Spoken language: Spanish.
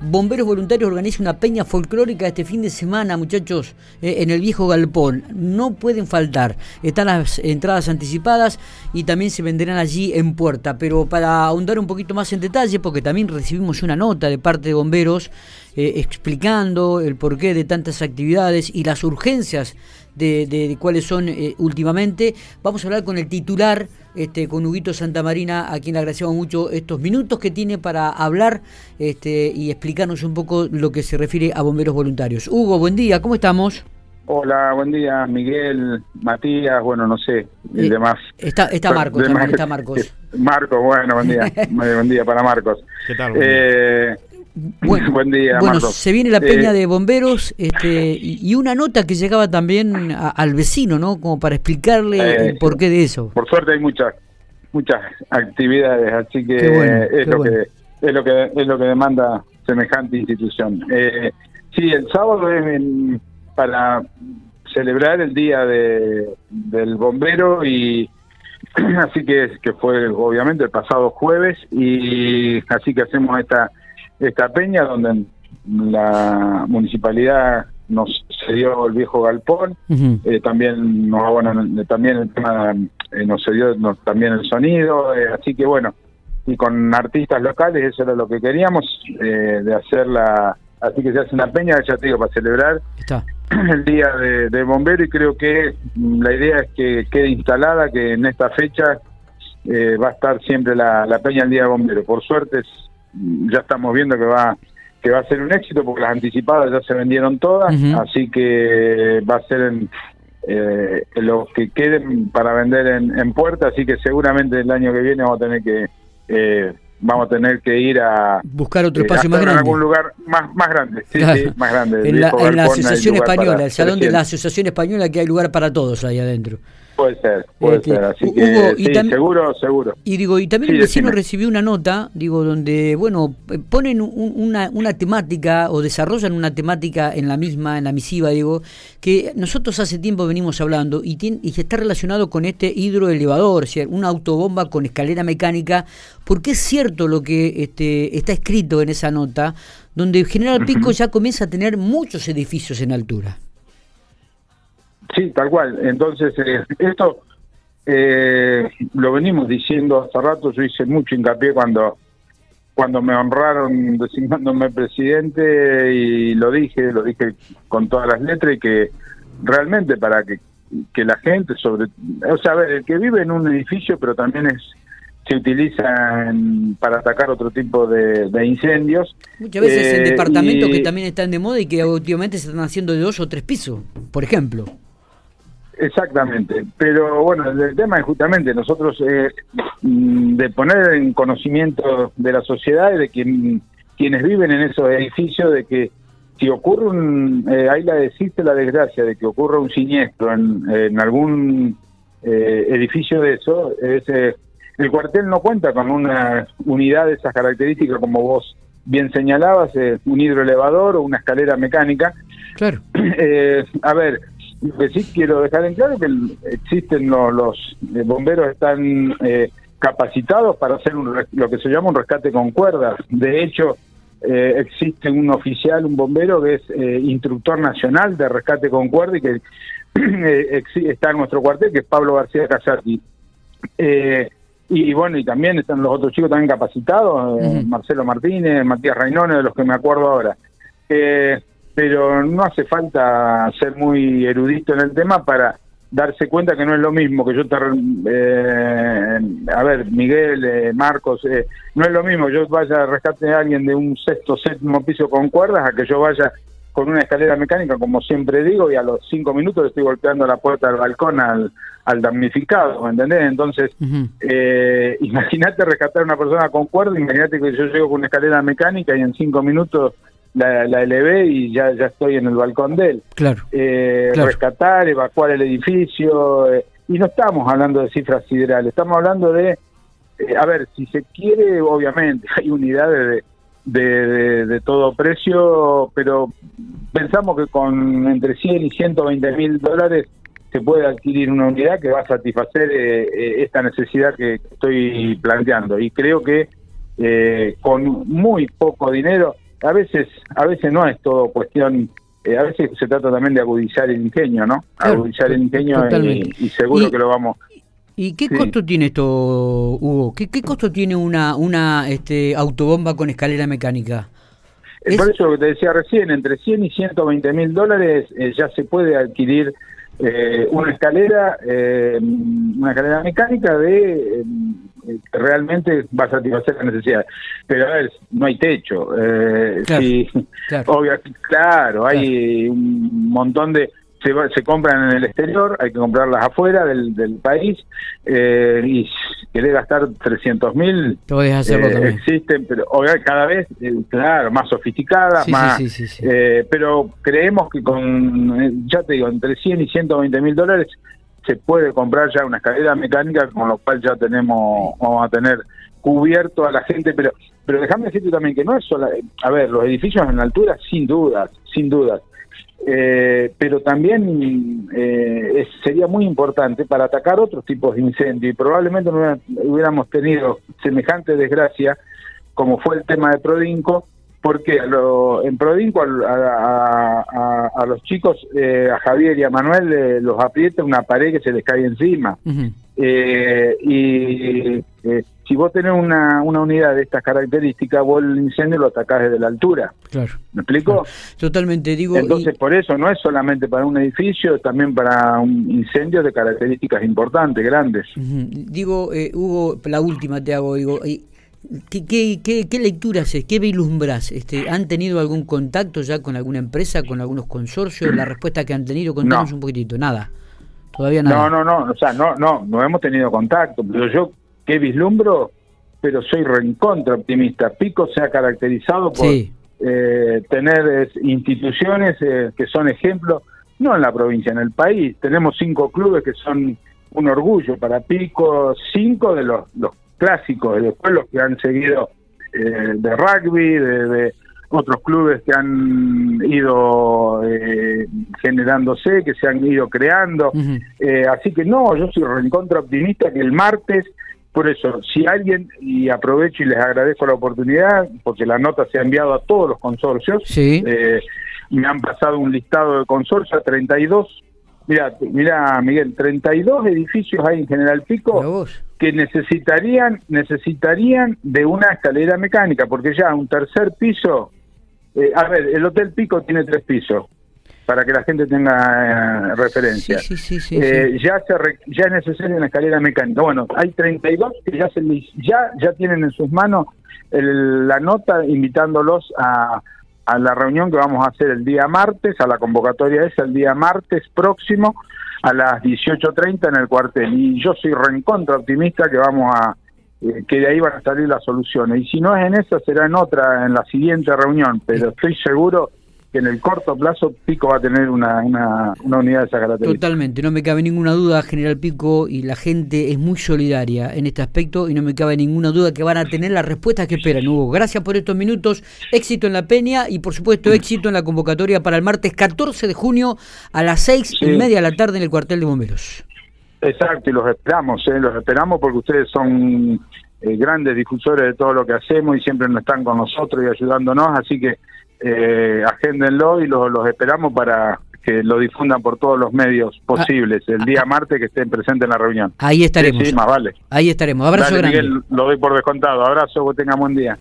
Bomberos Voluntarios organiza una peña folclórica este fin de semana, muchachos, eh, en el viejo galpón. No pueden faltar. Están las entradas anticipadas y también se venderán allí en puerta. Pero para ahondar un poquito más en detalle, porque también recibimos una nota de parte de bomberos eh, explicando el porqué de tantas actividades y las urgencias de, cuáles son eh, últimamente. Vamos a hablar con el titular, este, con Huguito Santamarina, a quien le agradecemos mucho estos minutos que tiene para hablar este, y explicarnos un poco lo que se refiere a bomberos voluntarios. Hugo, buen día, ¿cómo estamos? Hola, buen día, Miguel, Matías, bueno, no sé, y eh, demás. Está, está Marcos, está Marcos. Marcos, bueno, buen día, buen día para Marcos. ¿Qué tal? Eh, bueno, Buen día, bueno se viene la peña eh, de bomberos este, y una nota que llegaba también al vecino, ¿no? Como para explicarle el eh, porqué de eso. Por suerte hay muchas muchas actividades, así que es lo que es lo que es lo que demanda semejante institución. Eh, sí, el sábado es para celebrar el día de, del bombero y así que que fue obviamente el pasado jueves y así que hacemos esta esta peña donde la municipalidad nos cedió el viejo galpón, eh, también nos bueno, también el tema eh, nos cedió también el sonido, eh, así que bueno, y con artistas locales, eso era lo que queríamos, de hacer la, así que se hace una peña, ya te digo, para celebrar el día de, bombero y creo que la idea es que quede instalada, que en esta fecha va a estar siempre la, la peña el día de bombero. Por suerte ya estamos viendo que va que va a ser un éxito porque las anticipadas ya se vendieron todas, así que va a ser en, eh, los que queden para vender en, en, puerta, así que seguramente el año que viene vamos a tener que eh, vamos a tener que ir a buscar otro espacio más grande. en algún lugar más más grande sí, más grande en la, asociación española el salón de la asociación española que hay lugar para todos ahí adentro Puede ser, puede este, ser, así que sí, seguro, seguro. Y digo, y también el vecino recibió una nota, digo, donde, bueno, ponen una, una temática o desarrollan una temática en la misma, en la misiva, digo, que nosotros hace tiempo venimos hablando y, tiene, y está relacionado con este hidroelevador, o una autobomba con escalera mecánica, porque es cierto lo que este, está escrito en esa nota, donde General Pico ya comienza a tener muchos edificios en altura. Sí, tal cual. Entonces, eh, esto eh, lo venimos diciendo hace rato, yo hice mucho hincapié cuando cuando me honraron designándome presidente y lo dije, lo dije con todas las letras y que realmente para que, que la gente sobre, o sea, el que vive en un edificio pero también es se utiliza para atacar otro tipo de, incendios. Muchas veces en eh, departamentos que también están de moda y que últimamente se están haciendo de dos o tres pisos, por ejemplo. Exactamente, pero bueno, el, tema es justamente nosotros eh, mm, de poner en conocimiento de la sociedad y de quien, quienes viven en esos edificios de que si ocurre un, eh, ahí la existe la desgracia de que ocurra un siniestro en, en algún eh, edificio de eso, el cuartel no cuenta con una unidad de esas características como vos bien señalabas, un hidroelevador o una escalera mecánica. Claro. a ver, lo que sí quiero dejar en claro que existen los, eh, bomberos están eh, capacitados para hacer lo que se llama un rescate con cuerdas. De hecho, eh, existe un oficial, un bombero que es instructor nacional de rescate con cuerda y que está en nuestro cuartel, que es Pablo García Casati. y, bueno, y también están los otros chicos también capacitados, Marcelo Martínez, Matías Rainone, de los que me acuerdo ahora. Eh, pero no hace falta ser muy erudito en el tema para darse cuenta que no es lo mismo que yo te... Eh, a ver, Miguel, eh, Marcos, eh, no es lo mismo yo vaya a rescate a alguien de un sexto, séptimo piso con cuerdas a que yo vaya con una escalera mecánica, como siempre digo, y a los cinco minutos le estoy golpeando la puerta del balcón al, al damnificado, ¿me entendés? Entonces, imagínate rescatar a una persona con cuerda, imagínate que yo llego con una escalera mecánica y en cinco minutos la, la elevé y ya, ya estoy en el balcón de él. Claro, eh, Rescatar, evacuar el edificio. Eh, y no estamos hablando de cifras siderales, estamos hablando de, eh, a ver, si se quiere, obviamente, hay unidades de, de, todo precio, pero pensamos que con entre 100 y 120 mil dólares se puede adquirir una unidad que va a satisfacer esta necesidad que estoy planteando. Y creo que con muy poco dinero, a veces, a veces no es todo cuestión eh, a veces se trata también de agudizar el ingenio, ¿no? agudizar el ingenio y, seguro que lo vamos. ¿Y qué costo tiene esto, Hugo? ¿Qué, costo tiene una, una este, autobomba con escalera mecánica? Eh, por eso lo que te decía recién, entre 100 y 120 mil dólares eh, ya se puede adquirir una escalera, una escalera mecánica de realmente va a satisfacer la necesidad. Pero a ver, no hay techo. Eh, claro, claro, hay un montón de... Se, se compran en el exterior, hay que comprarlas afuera del, del país eh, y querés gastar 300 mil, eh, existen, pero cada vez, claro, más sofisticadas, más, pero creemos que con, ya te digo, entre 100 y 120 mil dólares se puede comprar ya una escalera mecánica, con lo cual ya tenemos, vamos a tener cubierto a la gente, pero pero déjame decirte también que no es solo, a ver, los edificios en altura, sin dudas, sin dudas, eh, pero también eh, sería muy importante para atacar otros tipos de incendios y probablemente no hubiéramos tenido semejante desgracia como fue el tema de Prodinco, porque en Provinco a, los chicos, eh, a Javier y a Manuel, eh, los aprieta una pared que se les cae encima. Eh, y si vos tenés una, una unidad de estas características, vos el incendio lo atacás desde la altura. Claro. ¿Me explico? Totalmente, digo. Entonces, por eso no es solamente para un edificio, es también para un incendio de características importantes, grandes. Digo, Hugo, la última te hago, digo, ¿Qué, qué, qué, lecturas, qué vislumbras? Este, ¿Han tenido algún contacto ya con alguna empresa, con algunos consorcios? La respuesta que han tenido, contanos un poquitito. Nada, todavía nada. No, no, no, o sea, no, no, no hemos tenido contacto, pero yo, ¿qué vislumbro? Pero soy recontra optimista. Pico se ha caracterizado por eh, tener instituciones eh, que son ejemplos, no en la provincia, en el país. Tenemos cinco clubes que son un orgullo para Pico, cinco de los, los clásicos, y después los que han seguido eh, de rugby, de, otros clubes que han ido eh, generándose, que se han ido creando. Eh, así que no, yo soy recontra optimista que el martes, por eso, si alguien, y aprovecho y les agradezco la oportunidad, porque la nota se ha enviado a todos los consorcios, sí. me han pasado un listado de consorcios, 32 Mira, mira, Miguel, 32 edificios hay en General Pico que necesitarían necesitarían de una escalera mecánica, porque ya un tercer piso, eh, a ver, el Hotel Pico tiene tres pisos, para que la gente tenga eh, referencia. Sí, sí, sí, eh, ya se ya es necesaria una escalera mecánica. Bueno, hay 32 que ya se ya ya tienen en sus manos la nota invitándolos a a la reunión que vamos a hacer el día martes, a la convocatoria esa el día martes próximo a las 18.30 en el cuartel. Y yo soy reencontra optimista que vamos a, eh, que de ahí van a salir las soluciones. Y si no es en esa, será en otra, en la siguiente reunión, pero estoy seguro que en el corto plazo Pico va a tener una, una, unidad de esa característica. Totalmente, no me cabe ninguna duda, General Pico, y la gente es muy solidaria en este aspecto y no me cabe ninguna duda que van a tener las respuestas que esperan, Hugo. Gracias por estos minutos, éxito en la Peña y por supuesto éxito en la convocatoria para el martes 14 de junio a las seis y media de la tarde en el cuartel de bomberos. Exacto, y los esperamos, ¿eh? los esperamos porque ustedes son eh, grandes difusores de todo lo que hacemos y siempre nos están con nosotros y ayudándonos, así que eh, agéndenlo y los esperamos para que lo difundan por todos los medios posibles el día martes que estén presentes en la reunión. Ahí estaremos. Sí, más vale. Ahí estaremos. Abrazo grande. Miguel, lo doy por descontado. Abrazo, que tenga buen día.